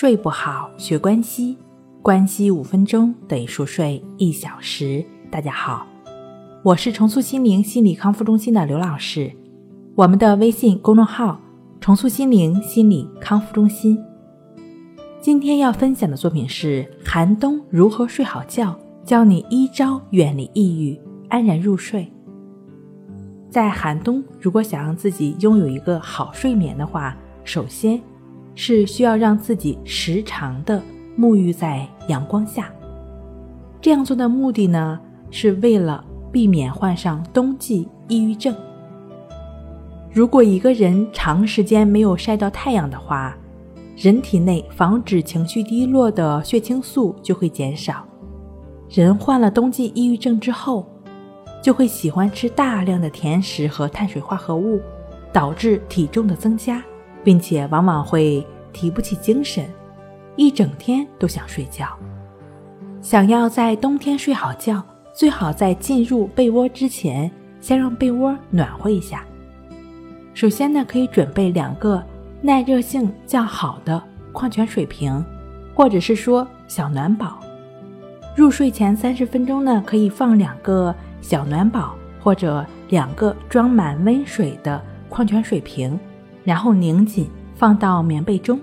睡不好，学关西，关西五分钟等于熟睡一小时。大家好，我是重塑心灵心理康复中心的刘老师。我们的微信公众号“重塑心灵心理康复中心”。今天要分享的作品是《寒冬如何睡好觉》，教你一招远离抑郁，安然入睡。在寒冬，如果想让自己拥有一个好睡眠的话，首先。是需要让自己时常的沐浴在阳光下。这样做的目的呢，是为了避免患上冬季抑郁症。如果一个人长时间没有晒到太阳的话，人体内防止情绪低落的血清素就会减少。人患了冬季抑郁症之后，就会喜欢吃大量的甜食和碳水化合物，导致体重的增加。并且往往会提不起精神，一整天都想睡觉。想要在冬天睡好觉，最好在进入被窝之前，先让被窝暖和一下。首先呢，可以准备两个耐热性较好的矿泉水瓶，或者是说小暖宝。入睡前三十分钟呢，可以放两个小暖宝，或者两个装满温水的矿泉水瓶。然后拧紧，放到棉被中。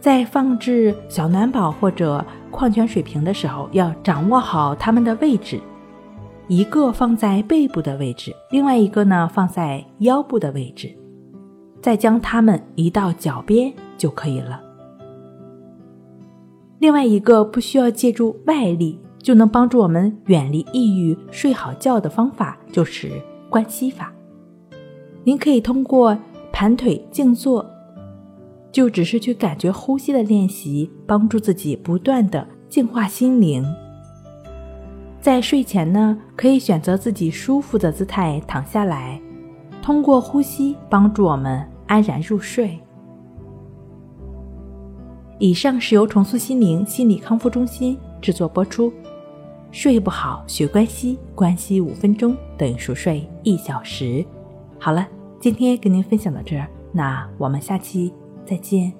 在放置小暖宝或者矿泉水瓶的时候，要掌握好它们的位置，一个放在背部的位置，另外一个呢放在腰部的位置。再将它们移到脚边就可以了。另外一个不需要借助外力就能帮助我们远离抑郁、睡好觉的方法，就是关系法。您可以通过。盘腿静坐，就只是去感觉呼吸的练习，帮助自己不断的净化心灵。在睡前呢，可以选择自己舒服的姿态躺下来，通过呼吸帮助我们安然入睡。以上是由重塑心灵心理康复中心制作播出。睡不好学关系，关系五分钟等于熟睡一小时。好了。今天跟您分享到这儿，那我们下期再见。